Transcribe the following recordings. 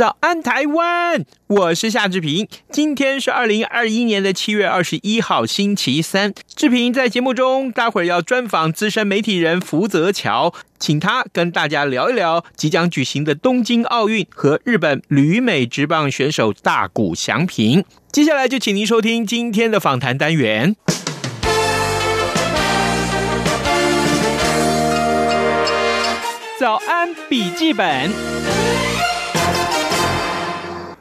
早安台湾，我是夏志平。今天是二零二一年的七月二十一号，星期三。志平在节目中，待会儿要专访资深媒体人福泽乔，请他跟大家聊一聊即将举行的东京奥运和日本旅美职棒选手大谷翔平。接下来就请您收听今天的访谈单元。早安笔记本。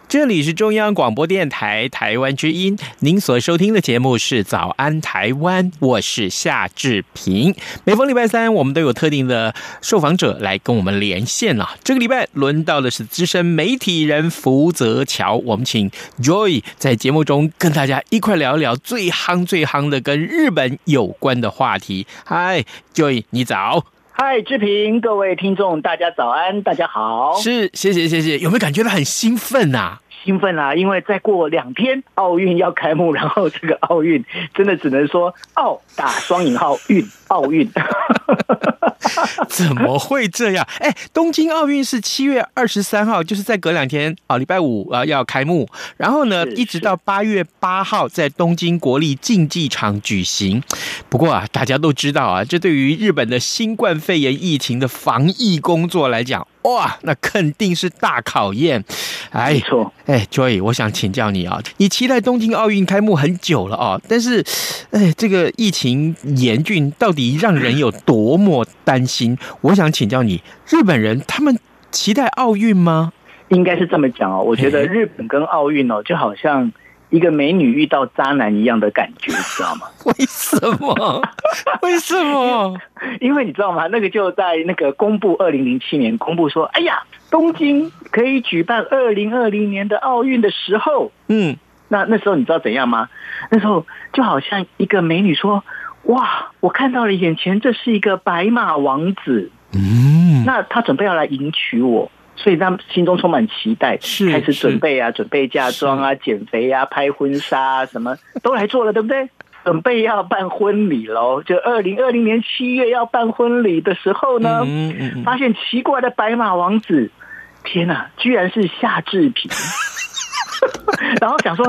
这里是中央广播电台台湾之音，您所收听的节目是《早安台湾》，我是夏志平。每逢礼拜三，我们都有特定的受访者来跟我们连线了。这个礼拜轮到的是资深媒体人福泽桥，我们请 Joy 在节目中跟大家一块聊一聊最夯最夯的跟日本有关的话题。嗨，Joy，你早。嗨，志平，各位听众，大家早安，大家好。是，谢谢，谢谢。有没有感觉到很兴奋啊？兴奋啊！因为再过两天奥运要开幕，然后这个奥运 真的只能说奥打双引号运奥运。怎么会这样？哎，东京奥运是七月二十三号，就是在隔两天啊，礼拜五啊要开幕。然后呢，一直到八月八号在东京国立竞技场举行。不过啊，大家都知道啊，这对于日本的新冠肺炎疫情的防疫工作来讲，哇，那肯定是大考验。哎，没错。哎，Joy，我想请教你啊，你期待东京奥运开幕很久了啊，但是，哎，这个疫情严峻，到底让人有多么担心？我想请教你，日本人他们期待奥运吗？应该是这么讲哦，我觉得日本跟奥运哦，就好像。一个美女遇到渣男一样的感觉，你知道吗？为什么？为什么？因为你知道吗？那个就在那个公布二零零七年公布说，哎呀，东京可以举办二零二零年的奥运的时候，嗯，那那时候你知道怎样吗？那时候就好像一个美女说，哇，我看到了眼前这是一个白马王子，嗯，那他准备要来迎娶我。所以他们心中充满期待，开始准备啊，准备嫁妆啊，减肥啊，拍婚纱啊，什么都来做了，对不对？准备要办婚礼喽，就二零二零年七月要办婚礼的时候呢，发现奇怪的白马王子，天哪，居然是夏志平，然后想说，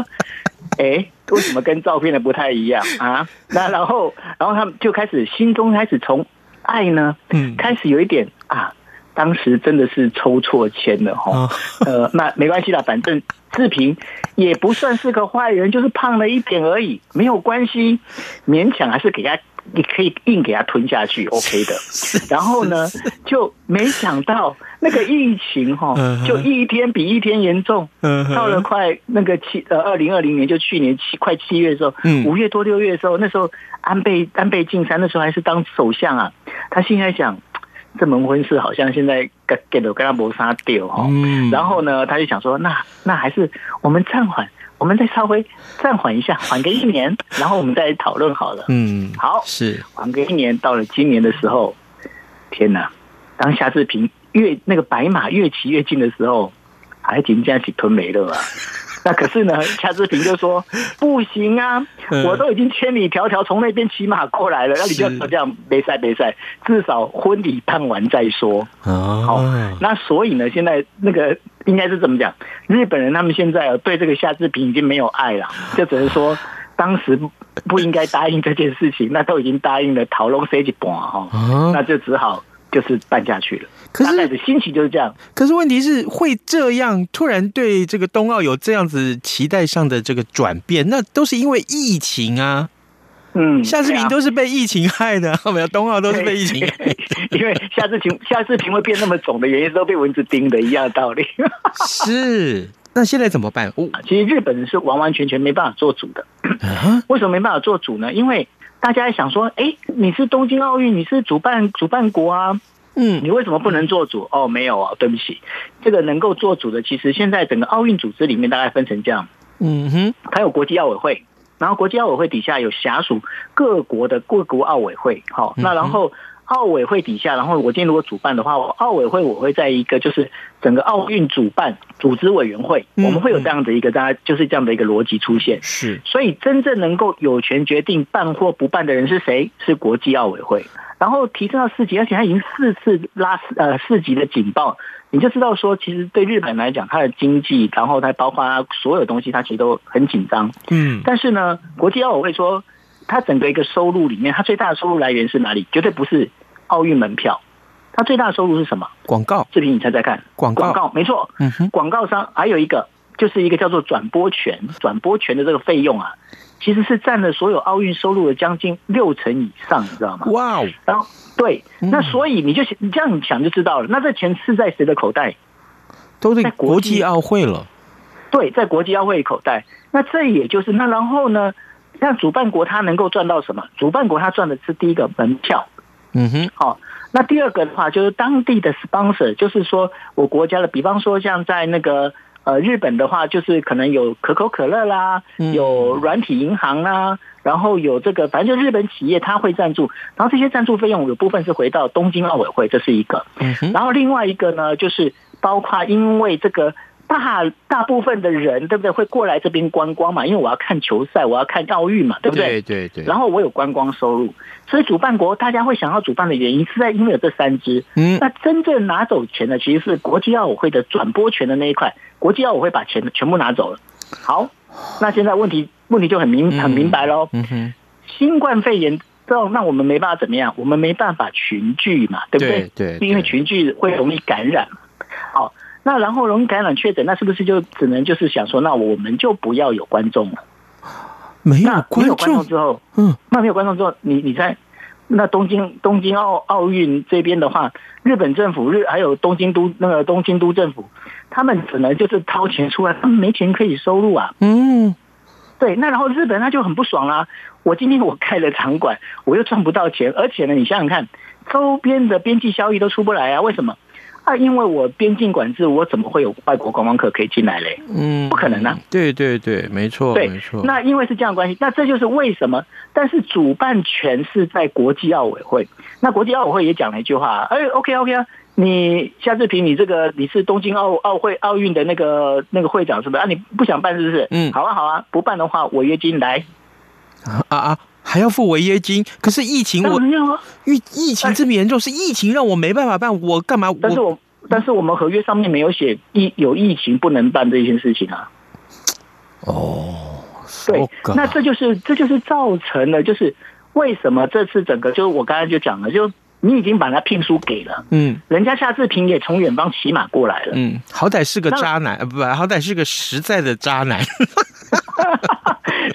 哎，为什么跟照片的不太一样啊？那然后，然后他们就开始心中开始从爱呢，开始有一点啊。当时真的是抽错签了哈，呃，那没关系啦，反正志平也不算是个坏人，就是胖了一点而已，没有关系，勉强还是给他，你可以硬给他吞下去，OK 的。然后呢，就没想到那个疫情哈，就一天比一天严重，到了快那个七呃二零二零年，就去年七快七月的时候，五月多六月的时候，那时候安倍安倍晋三那时候还是当首相啊，他现在想。这门婚事好像现在给给了跟他磨砂掉哈，然后呢，他就想说，那那还是我们暂缓，我们再稍微暂缓一下，缓个一年，然后我们再讨论好了。嗯，好，是缓个一年，到了今年的时候，天哪！当夏志平越那个白马越骑越近的时候，还紧张起吞没了啊。那可是呢，夏志平就说不行啊，我都已经千里迢迢从那边骑马过来了，那你就要这样没赛没赛，至少婚礼办完再说。哦好，那所以呢，现在那个应该是怎么讲？日本人他们现在对这个夏志平已经没有爱了，就只能说当时不应该答应这件事情，那都已经答应了，讨论谁去办哈，那就只好。就是办下去了，可是的心情就是这样。可是问题是会这样突然对这个冬奥有这样子期待上的这个转变，那都是因为疫情啊。嗯，夏志平都是被疫情害的，后面冬奥都是被疫情害的。因为夏志平夏志平会变那么肿的原因，都被蚊子叮的一样的道理。是，那现在怎么办？其实日本人是完完全全没办法做主的。为什么没办法做主呢？因为大家想说，哎，你是东京奥运，你是主办主办国啊，嗯，你为什么不能做主？哦，没有啊，对不起，这个能够做主的，其实现在整个奥运组织里面大概分成这样，嗯哼，还有国际奥委会，然后国际奥委会底下有辖属各国的各国奥委会，好，那然后。奥委会底下，然后我今天如果主办的话，奥委会我会在一个就是整个奥运主办组织委员会，我们会有这样的一个大家就是这样的一个逻辑出现。是，所以真正能够有权决定办或不办的人是谁？是国际奥委会。然后提升到四级，而且他已经四次拉呃四级的警报，你就知道说，其实对日本来讲，它的经济，然后它包括它所有东西，它其实都很紧张。嗯，但是呢，国际奥委会说，它整个一个收入里面，它最大的收入来源是哪里？绝对不是。奥运门票，它最大的收入是什么？广告。视频你猜猜看，广告，广告没错。嗯哼，广告商还有一个，就是一个叫做转播权，转播权的这个费用啊，其实是占了所有奥运收入的将近六成以上，你知道吗？哇哦！然后对，那所以你就你这样想就知道了，那这钱是在谁的口袋？都在国际奥会了。对，在国际奥会口袋。那这也就是那然后呢？那主办国他能够赚到什么？主办国他赚的是第一个门票。嗯哼，好，那第二个的话就是当地的 sponsor，就是说我国家的，比方说像在那个呃日本的话，就是可能有可口可乐啦，有软体银行啦，然后有这个，反正就日本企业他会赞助，然后这些赞助费用有部分是回到东京奥委会，这是一个。嗯哼，然后另外一个呢，就是包括因为这个。大大部分的人对不对会过来这边观光嘛？因为我要看球赛，我要看奥运嘛，对不对？对对对。然后我有观光收入，所以主办国大家会想要主办的原因是在因为有这三支。嗯。那真正拿走钱的其实是国际奥委会的转播权的那一块，国际奥委会把钱全部拿走了。好，那现在问题问题就很明很明白喽。嗯哼。新冠肺炎这那我们没办法怎么样？我们没办法群聚嘛，对不对？对。因为群聚会容易感染。好。那然后容易感染确诊，那是不是就只能就是想说，那我们就不要有观众了？没有观众，没有观众之后，嗯，那没有观众之后，你你在那东京东京奥奥运这边的话，日本政府日还有东京都那个东京都政府，他们只能就是掏钱出来，他们没钱可以收入啊。嗯，对，那然后日本他就很不爽啦、啊。我今天我开了场馆，我又赚不到钱，而且呢，你想想看，周边的边际效益都出不来啊？为什么？那因为我边境管制，我怎么会有外国观光客可以进来嘞？嗯，不可能啊！对对对，没错，对没错。那因为是这样关系，那这就是为什么。但是主办权是在国际奥委会。那国际奥委会也讲了一句话：哎，OK OK 啊，你夏志平，你这个你是东京奥奥会奥运的那个那个会长是不是啊？你不想办是不是？嗯，好啊好啊，不办的话，违约金来啊啊！还要付违约金，可是疫情我疫疫情这么严重，是疫情让我没办法办，我干嘛？但是我但是我们合约上面没有写疫有疫情不能办这件事情啊。哦，对，那这就是这就是造成了，就是为什么这次整个就是我刚才就讲了，就你已经把他聘书给了，嗯，人家夏志平也从远方骑马过来了，嗯，好歹是个渣男，不，好歹是个实在的渣男。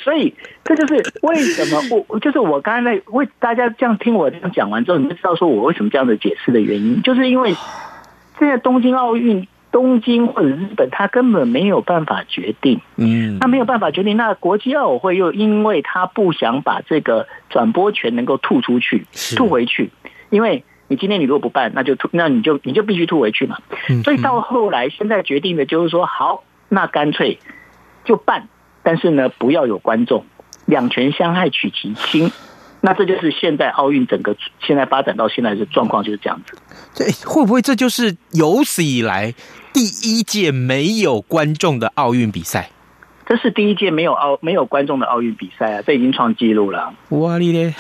所以这就是为什么 我就是我刚才为大家这样听我这样讲完之后，你就知道说我为什么这样的解释的原因，就是因为 现在东京奥运，东京或者日本，他根本没有办法决定，嗯，他没有办法决定。那国际奥委会又因为他不想把这个转播权能够吐出去，吐回去，因为你今天你如果不办，那就吐，那你就你就必须吐回去嘛。所以到后来现在决定的就是说，好，那干脆就办。但是呢，不要有观众，两权相害取其轻，那这就是现在奥运整个现在发展到现在的状况就是这样子。这会不会这就是有史以来第一届没有观众的奥运比赛？这是第一届没有奥没有观众的奥运比赛啊！这已经创纪录了。哇哩咧！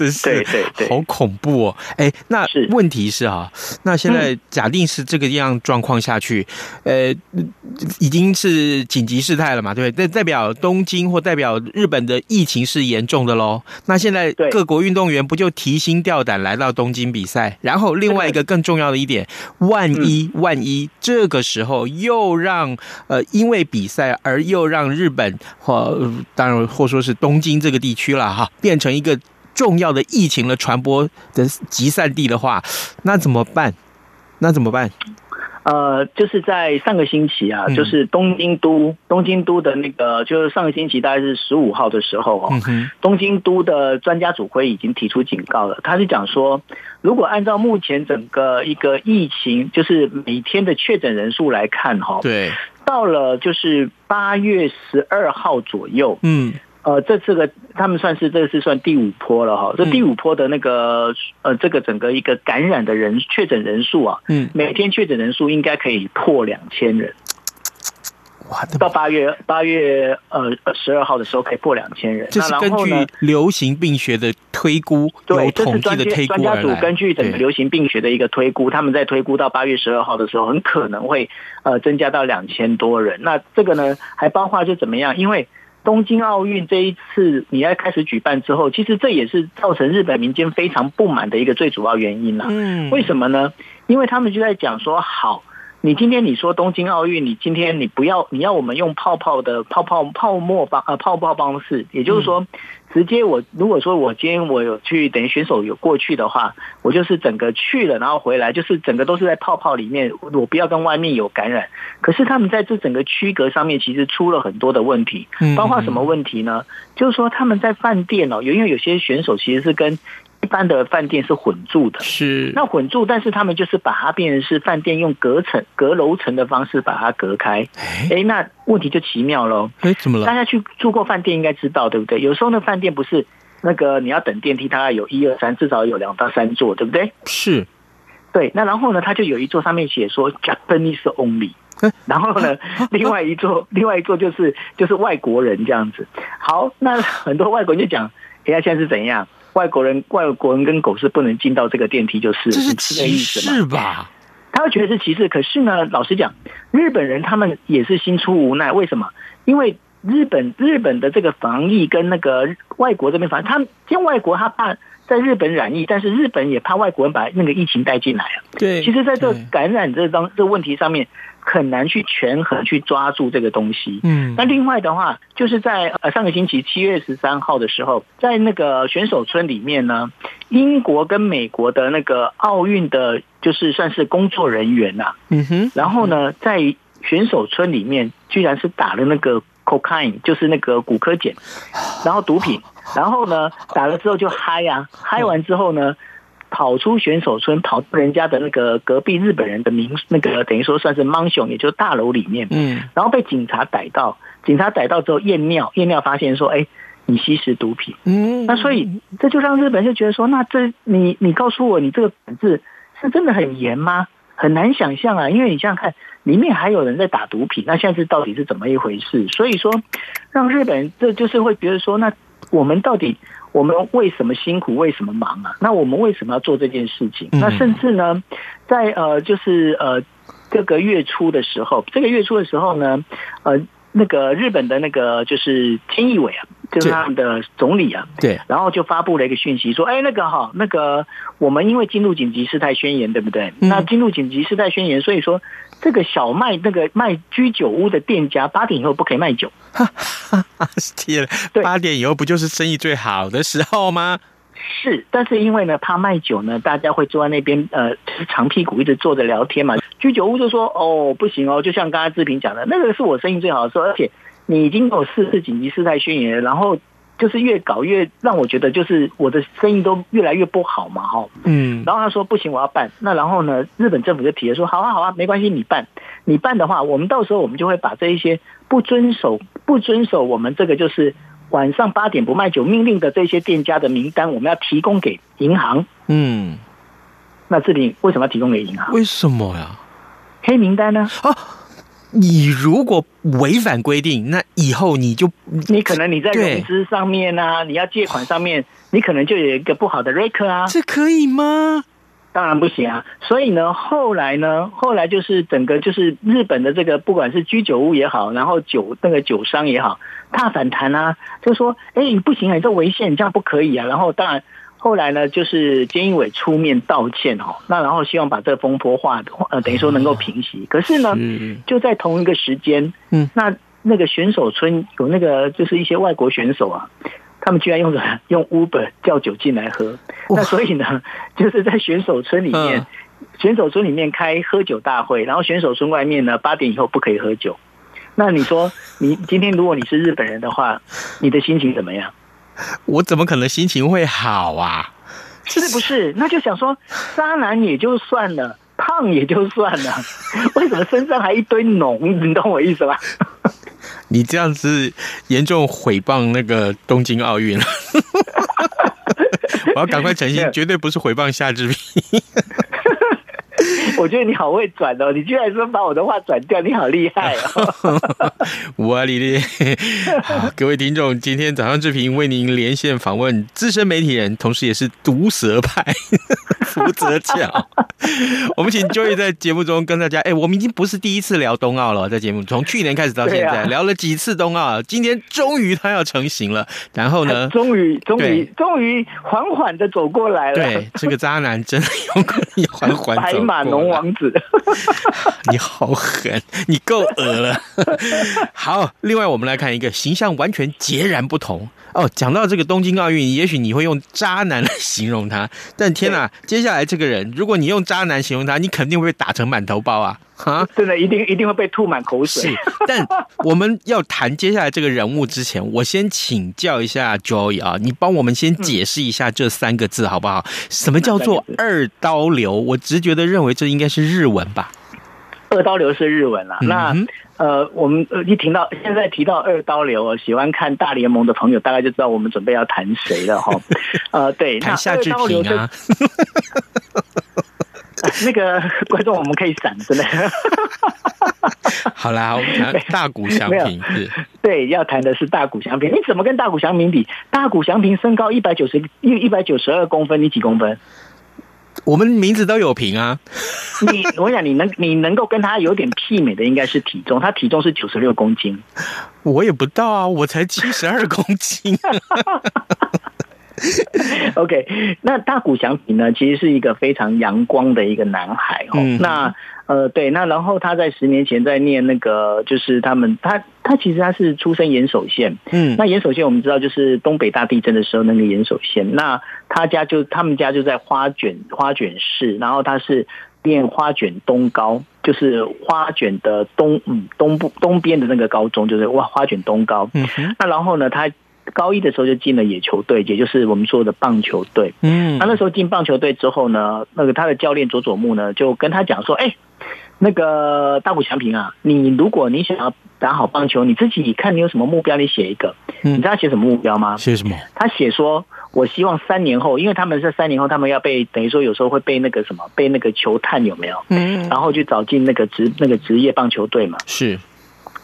真是对对对，好恐怖哦！哎，那问题是啊，那现在假定是这个样状况下去，呃，已经是紧急事态了嘛？对不对？代表东京或代表日本的疫情是严重的喽。那现在各国运动员不就提心吊胆来到东京比赛？然后另外一个更重要的一点，万一万一这个时候又让呃因为比赛而又让日本或当然或说是东京这个地区了哈，变成一个。重要的疫情的传播的集散地的话，那怎么办？那怎么办？呃，就是在上个星期啊，就是东京都东京都的那个，就是上个星期大概是十五号的时候哦，东京都的专家组会已经提出警告了。他是讲说，如果按照目前整个一个疫情，就是每天的确诊人数来看哈，对，到了就是八月十二号左右，嗯。呃，这次个他们算是这是算第五波了哈，这第五波的那个呃，这个整个一个感染的人确诊人数啊，嗯，每天确诊人数应该可以破两千人。哇，到八月八月呃十二号的时候可以破两千人。这是根据流行病学的推估，对，这是专家专家组根据整个流行病学的一个推估，他们在推估到八月十二号的时候，很可能会呃增加到两千多人。那这个呢，还包括就怎么样？因为东京奥运这一次你要开始举办之后，其实这也是造成日本民间非常不满的一个最主要原因了。嗯，为什么呢？因为他们就在讲说，好，你今天你说东京奥运，你今天你不要，你要我们用泡泡的泡泡泡沫方呃泡泡方式，也就是说。直接我如果说我今天我有去等于选手有过去的话，我就是整个去了，然后回来就是整个都是在泡泡里面，我不要跟外面有感染。可是他们在这整个区隔上面其实出了很多的问题，包括什么问题呢？就是说他们在饭店哦，因为有些选手其实是跟。一般的饭店是混住的，是那混住，但是他们就是把它变成是饭店用隔层、隔楼层的方式把它隔开。哎，那问题就奇妙喽。哎，怎么了？大家去住过饭店应该知道，对不对？有时候那饭店不是那个你要等电梯，大概有一二三，至少有两到三座，对不对？是，对。那然后呢，他就有一座上面写说 Japanese only，然后呢，另外一座，另外一座就是就是外国人这样子。好，那很多外国人就讲，哎呀，现在是怎样？外国人，外国人跟狗是不能进到这个电梯，就是这是歧视吧？他会觉得是歧视，可是呢，老实讲，日本人他们也是心出无奈。为什么？因为日本日本的这个防疫跟那个外国这边防疫，他像外国他怕在日本染疫，但是日本也怕外国人把那个疫情带进来啊。对，其实在这感染这当这问题上面。很难去权衡去抓住这个东西。嗯，那另外的话，就是在呃上个星期七月十三号的时候，在那个选手村里面呢，英国跟美国的那个奥运的，就是算是工作人员呐。嗯哼，然后呢，在选手村里面，居然是打了那个 cocaine，就是那个骨科碱，然后毒品，然后呢，打了之后就嗨呀，嗨完之后呢。跑出选手村，跑到人家的那个隔壁日本人的民那个等于说算是 mansion，也就是大楼里面，嗯，然后被警察逮到，警察逮到之后验尿，验尿发现说，哎，你吸食毒品，嗯，那所以这就让日本人就觉得说，那这你你告诉我，你这个本质是真的很严吗？很难想象啊，因为你想想看，里面还有人在打毒品，那现在是到底是怎么一回事？所以说，让日本人这就是会觉得说，那我们到底。我们为什么辛苦？为什么忙啊？那我们为什么要做这件事情？那甚至呢，在呃，就是呃，这个月初的时候，这个月初的时候呢，呃，那个日本的那个就是菅义伟啊，就是他们的总理啊，对，然后就发布了一个讯息说，哎，那个哈，那个我们因为进入紧急事态宣言，对不对？那进入紧急事态宣言，所以说。这个小卖那个卖居酒屋的店家，八点以后不可以卖酒。天，八点以后不就是生意最好的时候吗？是，但是因为呢，怕卖酒呢，大家会坐在那边，呃，长屁股一直坐着聊天嘛。居酒屋就说：“哦，不行哦，就像刚才志平讲的，那个是我生意最好的时候，而且你已经有四次紧急事态宣言，然后。”就是越搞越让我觉得，就是我的生意都越来越不好嘛，哈，嗯，然后他说不行，我要办。那然后呢，日本政府就提了说，好啊，好啊，没关系，你办，你办的话，我们到时候我们就会把这一些不遵守、不遵守我们这个就是晚上八点不卖酒命令的这些店家的名单，我们要提供给银行。嗯，那这里为什么要提供给银行？为什么呀？黑名单呢？啊。你如果违反规定，那以后你就你可能你在融资上面啊，你要借款上面，你可能就有一个不好的 record 啊，这可以吗？当然不行啊。所以呢，后来呢，后来就是整个就是日本的这个不管是居酒屋也好，然后酒那个酒商也好，大反弹啊，就说哎，你不行啊，你这违宪，你这样不可以啊。然后当然。后来呢，就是菅义伟出面道歉哦，那然后希望把这个风波化，呃，等于说能够平息。可是呢，就在同一个时间，嗯，那那个选手村有那个就是一些外国选手啊，他们居然用着 用 Uber 叫酒进来喝，那所以呢，就是在选手村里面选手村里面开喝酒大会，然后选手村外面呢八点以后不可以喝酒。那你说，你今天如果你是日本人的话，你的心情怎么样？我怎么可能心情会好啊？是不是？那就想说，渣男也就算了，胖也就算了，为什么身上还一堆脓？你懂我意思吧？你这样子严重诽谤那个东京奥运了。我要赶快澄清，绝对不是诽谤夏志平。我觉得你好会转哦，你居然说把我的话转掉，你好厉害哦！我哩哩，好，各位听众，今天早上志平为您连线访问资深媒体人，同时也是毒舌派 福泽巧。我们请 Joy 在节目中跟大家，哎、欸，我们已经不是第一次聊冬奥了，在节目从去年开始到现在，聊了几次冬奥，今天终于他要成型了。然后呢，终于，终于，终于缓缓的走过来了。对，这个渣男真的有可能缓缓走。白马龙王子，你好狠，你够恶了。好，另外我们来看一个形象完全截然不同哦。讲到这个东京奥运，也许你会用渣男来形容他，但天哪，接下来这个人，如果你用渣男形容他，你肯定会被打成满头包啊！哈，真的，一定一定会被吐满口水。是，但我们要谈接下来这个人物之前，我先请教一下 Joy 啊，你帮我们先解释一下这三个字好不好？什么叫做二刀流？我直觉的认为这应该是日文吧。二刀流是日文啦。嗯、那呃，我们一听到现在提到二刀流，喜欢看大联盟的朋友大概就知道我们准备要谈谁了哈。呃，对，谈夏志平啊。那个观众，我们可以闪，真的。好啦，我们谈大谷翔平 是。对，要谈的是大谷翔平。你怎么跟大谷翔平比？大谷翔平身高一百九十一一百九十二公分，你几公分？我们名字都有平啊。你，我想你能 你能够跟他有点媲美的，应该是体重。他体重是九十六公斤。我也不到啊，我才七十二公斤。OK，那大谷翔平呢？其实是一个非常阳光的一个男孩哦。嗯、那呃，对，那然后他在十年前在念那个，就是他们他他其实他是出生岩手县。嗯，那岩手县我们知道就是东北大地震的时候那个岩手县。那他家就他们家就在花卷花卷市，然后他是念花卷东高，就是花卷的东嗯东部东边的那个高中，就是哇花卷东高。嗯，那然后呢他。高一的时候就进了野球队，也就是我们说的棒球队。嗯，那那时候进棒球队之后呢，那个他的教练佐佐木呢就跟他讲说：“哎，那个大谷翔平啊，你如果你想要打好棒球，你自己看你有什么目标，你写一个。嗯，你知道他写什么目标吗？写什么？他写说，我希望三年后，因为他们是三年后，他们要被等于说有时候会被那个什么，被那个球探有没有？嗯，然后去找进那个职那个职业棒球队嘛。是。”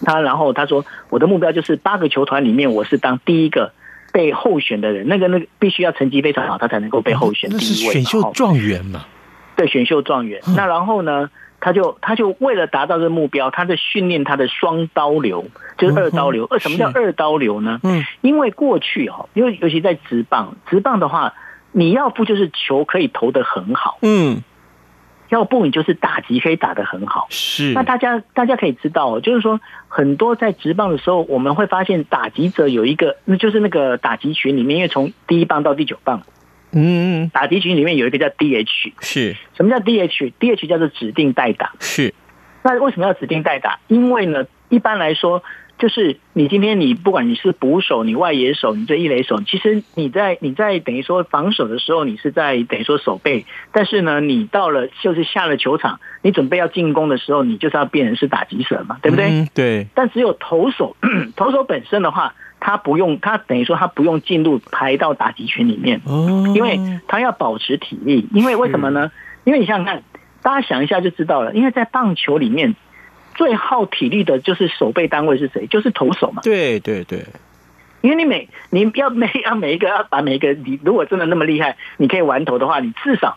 他然后他说：“我的目标就是八个球团里面，我是当第一个被候选的人。那个那个必须要成绩非常好，他才能够被候选第一位。选秀状元嘛，对，选秀状元。那然后呢，他就他就为了达到这个目标，他在训练他的双刀流，就是二刀流。二什么叫二刀流呢？嗯，因为过去哈，因为尤其在直棒，直棒的话，你要不就是球可以投得很好，嗯。”要不你就是打击可以打得很好，是。那大家大家可以知道，就是说很多在职棒的时候，我们会发现打击者有一个，那就是那个打击群里面，因为从第一棒到第九棒，嗯，打击群里面有一个叫 DH，是。什么叫 DH？DH 叫做指定代打，是。那为什么要指定代打？因为呢，一般来说。就是你今天你不管你是捕手，你外野手，你这一垒手，其实你在你在等于说防守的时候，你是在等于说守备。但是呢，你到了就是下了球场，你准备要进攻的时候，你就是要变成是打击手嘛，对不对？嗯、对。但只有投手，投手本身的话，他不用，他等于说他不用进入排到打击群里面，哦，因为他要保持体力。因为为什么呢？因为你想想看，大家想一下就知道了。因为在棒球里面。最耗体力的就是守备单位是谁？就是投手嘛。对对对，因为你每你要每要每一个要把每一个你如果真的那么厉害，你可以玩投的话，你至少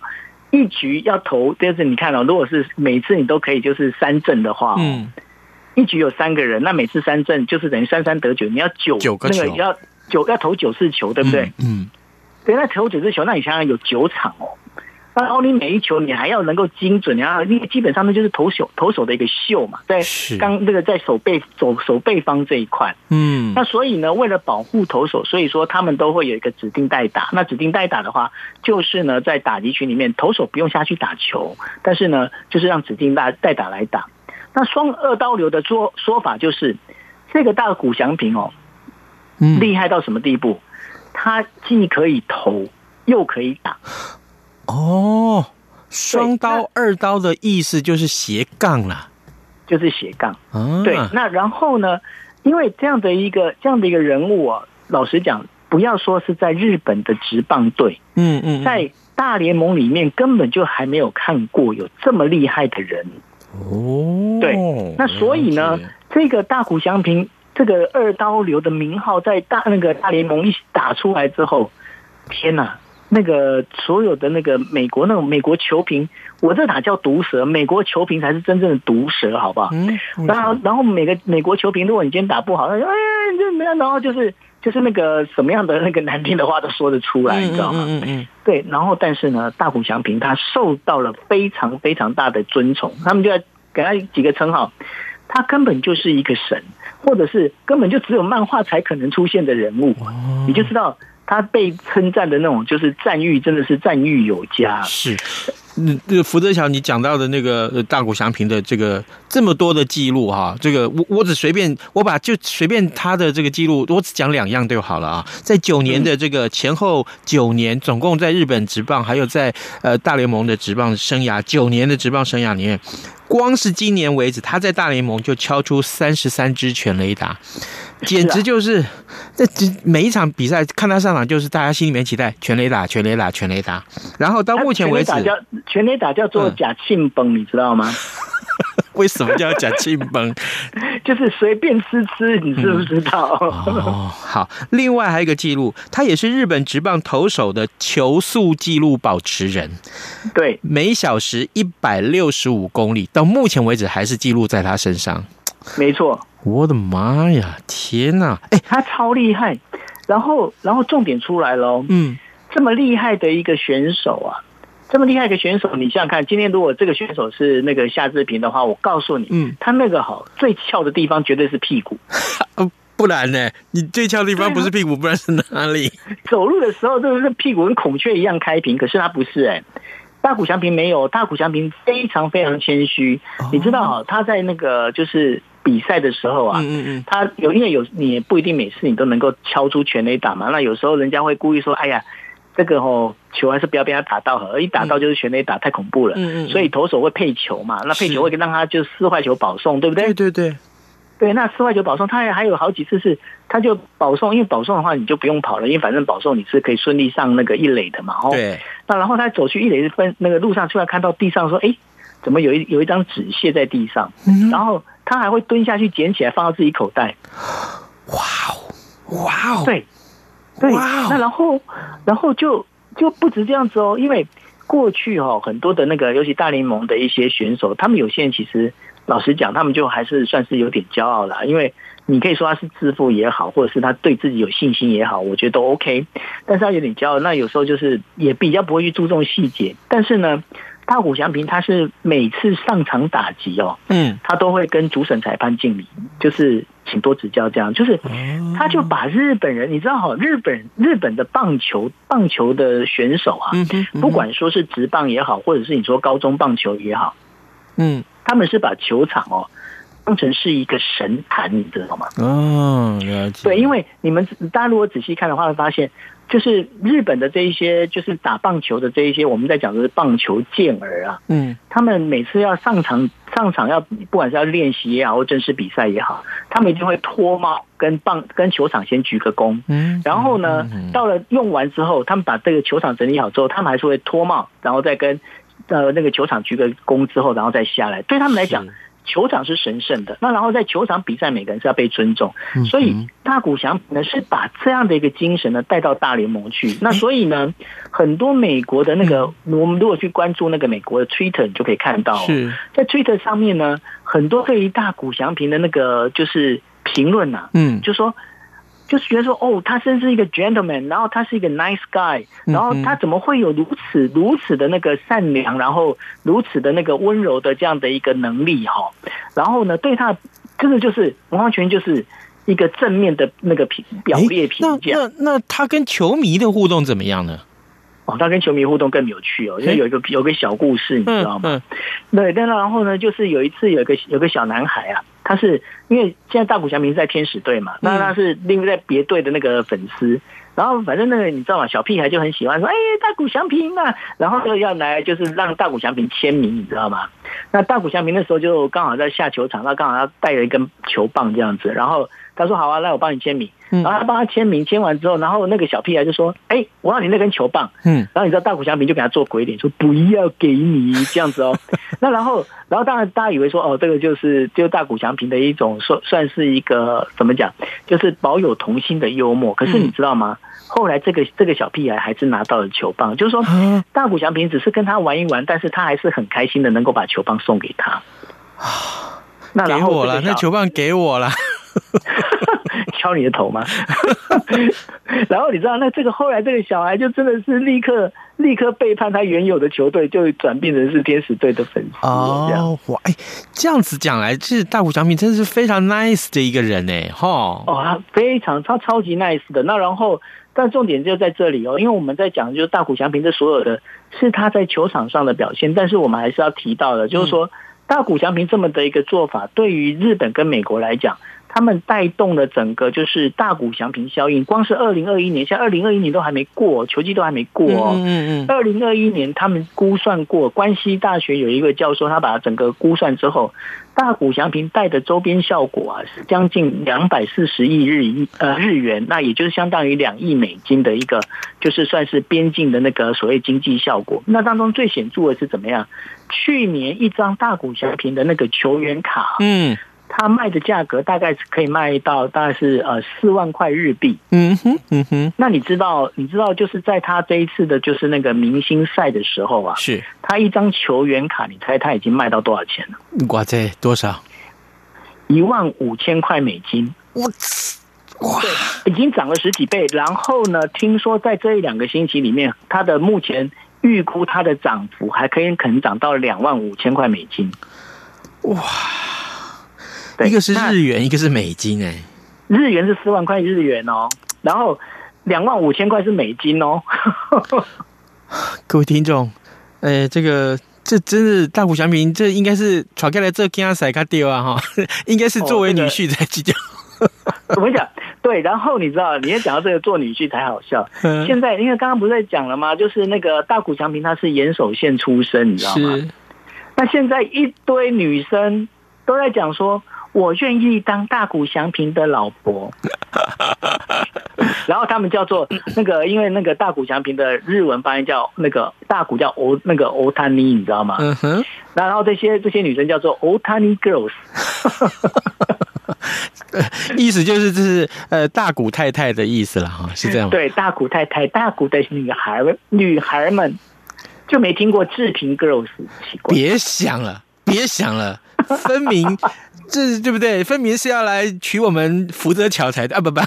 一局要投。就是你看哦，如果是每次你都可以就是三振的话，嗯，一局有三个人，那每次三振就是等于三三得九，你要九九个球，那个要九要投九次球，对不对？嗯，对，那投九次球，那你想想有九场哦。然后你每一球你还要能够精准，然后因为基本上呢就是投手投手的一个秀嘛，在刚那个在手背手手背方这一块，嗯，那所以呢，为了保护投手，所以说他们都会有一个指定代打。那指定代打的话，就是呢在打击群里面，投手不用下去打球，但是呢就是让指定代代打来打。那双二刀流的说说法就是，这个大谷翔平哦，厉害到什么地步？他既可以投，又可以打。哦，双刀二刀的意思就是斜杠啦，就是斜杠。啊，对。那然后呢？因为这样的一个这样的一个人物啊，老实讲，不要说是在日本的职棒队，嗯嗯，在大联盟里面根本就还没有看过有这么厉害的人。哦，对。那所以呢，这个大谷翔平这个二刀流的名号在大那个大联盟一打出来之后，天哪！那个所有的那个美国那种美国球评，我这哪叫毒舌？美国球评才是真正的毒舌，好不好？嗯。然后，然后每个美国球评，如果你今天打不好，他说：“哎呀，这没有。”然后就是就是那个什么样的那个难听的话都说得出来，你知道吗？嗯嗯。对。然后，但是呢，大谷翔平他受到了非常非常大的尊崇，他们就要给他几个称号，他根本就是一个神，或者是根本就只有漫画才可能出现的人物，你就知道。他被称赞的那种，就是赞誉，真的是赞誉有加。是，嗯，福泽桥，你讲到的那个大谷翔平的这个这么多的记录哈，这个我我只随便我把就随便他的这个记录，我只讲两样就好了啊。在九年的这个前后九年，总共在日本职棒还有在呃大联盟的职棒生涯九年的职棒生涯里面，光是今年为止，他在大联盟就敲出三十三支全垒打。简直就是，这每一场比赛看他上场，就是大家心里面期待全垒打、全垒打、全垒打。然后到目前为止，全雷打叫全垒打叫做假庆崩，你知道吗？为什么叫假庆崩？就是随便吃吃，你知不知道？嗯、哦，好。另外还有一个记录，他也是日本职棒投手的球速记录保持人。对，每小时一百六十五公里，到目前为止还是记录在他身上。没错。我的妈呀！天哪！哎，他超厉害。然后，然后重点出来了。嗯，这么厉害的一个选手啊，这么厉害的选手，你想想看，今天如果这个选手是那个夏志平的话，我告诉你，嗯，他那个好最翘的地方绝对是屁股。不然呢？你最翘的地方不是屁股，不然是哪里？走路的时候，就是屁股跟孔雀一样开屏，可是他不是哎、欸。大谷翔平没有，大谷翔平非常非常谦虚。哦、你知道啊，他在那个就是。比赛的时候啊，嗯嗯，他有因为有你也不一定每次你都能够敲出全垒打嘛。那有时候人家会故意说：“哎呀，这个哦球还是不要被他打到，而一打到就是全垒打，太恐怖了。”嗯嗯，所以投手会配球嘛。那配球会让他就四坏球保送，对不对？对对对，对。那四坏球保送，他也还有好几次是他就保送，因为保送的话你就不用跑了，因为反正保送你是可以顺利上那个一垒的嘛。哦，对。那然后他走去一垒是分那个路上，突然看到地上说：“哎，怎么有一有一张纸屑在地上？”然后。他还会蹲下去捡起来放到自己口袋，哇哦，哇哦，对，对，那然后，然后就就不止这样子哦，因为过去哦，很多的那个，尤其大联盟的一些选手，他们有些人其实老实讲，他们就还是算是有点骄傲啦，因为你可以说他是自负也好，或者是他对自己有信心也好，我觉得都 OK，但是他有点骄傲，那有时候就是也比较不会去注重细节，但是呢。大谷翔平他是每次上场打击哦，嗯，他都会跟主审裁判敬礼，就是请多指教这样，就是他就把日本人，你知道哈，日本日本的棒球棒球的选手啊，不管说是职棒也好，或者是你说高中棒球也好，嗯，他们是把球场哦当成是一个神坛，你知道吗？哦，了解。对，因为你们大家如果仔细看的话，会发现。就是日本的这一些，就是打棒球的这一些，我们在讲的是棒球健儿啊。嗯，他们每次要上场，上场要不管是要练习也好，或正式比赛也好，他们一定会脱帽，跟棒跟球场先鞠个躬。嗯，然后呢，到了用完之后，他们把这个球场整理好之后，他们还是会脱帽，然后再跟呃那个球场鞠个躬之后，然后再下来。对他们来讲。球场是神圣的，那然后在球场比赛，每个人是要被尊重，所以大谷翔平呢是把这样的一个精神呢带到大联盟去。那所以呢，很多美国的那个，我们如果去关注那个美国的 Twitter，你就可以看到，在 Twitter 上面呢，很多对于大谷翔平的那个就是评论呐，嗯，就说就是觉得说，哦，他真是一个 gentleman，然后他是一个 nice guy，然后他怎么会有如此如此的那个善良，然后如此的那个温柔的这样的一个能力哈？然后呢，对他真的就是完完全就是一个正面的那个评表列评价。那那那他跟球迷的互动怎么样呢？哦，他跟球迷互动更有趣哦，因为有一个有个小故事，你知道吗？对，但然后呢，就是有一次有个有个小男孩啊，他是因为现在大谷翔平是在天使队嘛，那他是另外在别队的那个粉丝，然后反正那个你知道吗？小屁孩就很喜欢说，哎，大谷翔平啊，然后就要来就是让大谷翔平签名，你知道吗？那大谷翔平那时候就刚好在下球场，他刚好要带了一根球棒这样子，然后他说好啊，来我帮你签名。然后他帮他签名，签完之后，然后那个小屁孩就说：“哎，我要你那根球棒。”嗯，然后你知道大谷翔平就给他做鬼脸，说：“不要给你这样子哦。”那然后，然后当然大家以为说：“哦，这个就是就大谷翔平的一种算算是一个怎么讲，就是保有童心的幽默。”可是你知道吗？后来这个这个小屁孩还是拿到了球棒，就是说大谷翔平只是跟他玩一玩，但是他还是很开心的能够把球棒送给他。啊，那给我了，那球棒给我了。敲你的头吗？然后你知道，那这个后来这个小孩就真的是立刻立刻背叛他原有的球队，就转变成是天使队的粉丝哦。哇，哎，这样子讲来，这大谷翔平真的是非常 nice 的一个人呢，哈。哦，他非常他超级 nice 的。那然后，但重点就在这里哦，因为我们在讲就是大谷翔平这所有的是他在球场上的表现，但是我们还是要提到的，就是说大谷翔平这么的一个做法，对于日本跟美国来讲。他们带动了整个就是大股祥平效应，光是二零二一年，像二零二一年都还没过，球季都还没过哦。嗯嗯。二零二一年他们估算过，关西大学有一个教授，他把整个估算之后，大股祥平带的周边效果啊，是将近两百四十亿日亿呃日元，那也就是相当于两亿美金的一个，就是算是边境的那个所谓经济效果。那当中最显著的是怎么样？去年一张大股祥平的那个球员卡，嗯。他卖的价格大概是可以卖到大概是呃四万块日币。嗯哼，嗯哼。那你知道，你知道就是在他这一次的就是那个明星赛的时候啊，是他一张球员卡，你猜他已经卖到多少钱了？哇塞，多少？一万五千块美金。我哇，已经涨了十几倍。然后呢，听说在这一两个星期里面，他的目前预估它的涨幅还可以可能涨到两万五千块美金。哇！一个是日元，一个是美金，哎，日元是四万块日元哦，然后两万五千块是美金哦。各位听众，哎，这个这真是大谷翔平，这应该是传开来这跟他赛卡丢啊哈，应该是作为女婿在计较。怎么讲？对，然后你知道，你也讲到这个做女婿才好笑。现在因为刚刚不是在讲了吗？就是那个大谷翔平他是岩手县出身，你知道吗？那现在一堆女生都在讲说。我愿意当大谷祥平的老婆，然后他们叫做那个，因为那个大谷祥平的日文发音叫那个大谷叫欧那个欧塔尼，你知道吗？嗯哼。然后这些这些女生叫做欧塔尼 girls，意思就是这是呃大谷太太的意思了哈，是这样。对，大谷太太，大谷的女孩们，女孩们就没听过志平 girls，奇怪。别想了，别想了，分明。这对不对？分明是要来娶我们福泽桥才的啊！不不，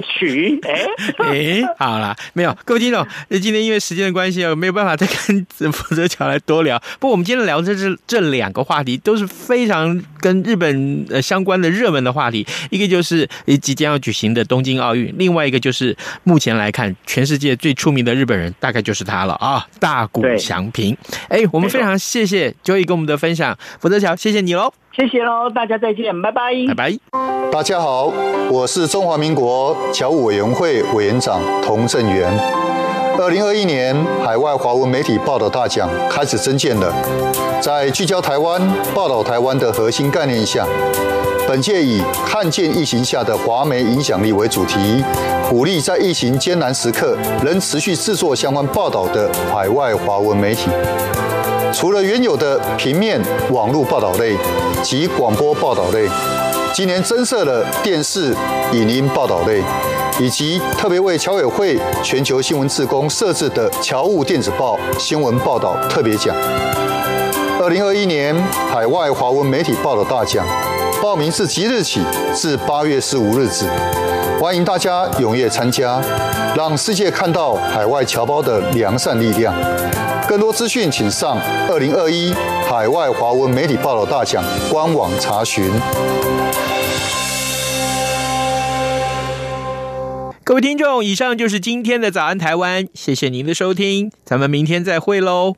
娶哎哎，好了，没有各位听众，今天因为时间的关系，我没有办法再跟福泽桥来多聊。不过我们今天聊的这这两个话题都是非常跟日本呃相关的热门的话题，一个就是即将要举行的东京奥运，另外一个就是目前来看全世界最出名的日本人，大概就是他了啊，大谷翔平。哎，我们非常谢谢 Joey 跟我们的分享，福泽桥，谢谢谢你喽。谢谢喽，大家再见，拜拜，拜拜。大家好，我是中华民国侨务委员会委员长童振源。二零二一年海外华文媒体报道大奖开始征件了，在聚焦台湾、报道台湾的核心概念下，本届以“看见疫情下的华媒影响力”为主题，鼓励在疫情艰难时刻仍持续制作相关报道的海外华文媒体。除了原有的平面、网络报道类及广播报道类，今年增设了电视、影音报道类，以及特别为侨委会全球新闻志工设置的侨务电子报新闻报道特别奖。二零二一年海外华文媒体报道大奖，报名自即日起至八月十五日止，欢迎大家踊跃参加，让世界看到海外侨胞的良善力量。更多资讯，请上二零二一海外华文媒体报道大奖官网查询。各位听众，以上就是今天的早安台湾，谢谢您的收听，咱们明天再会喽。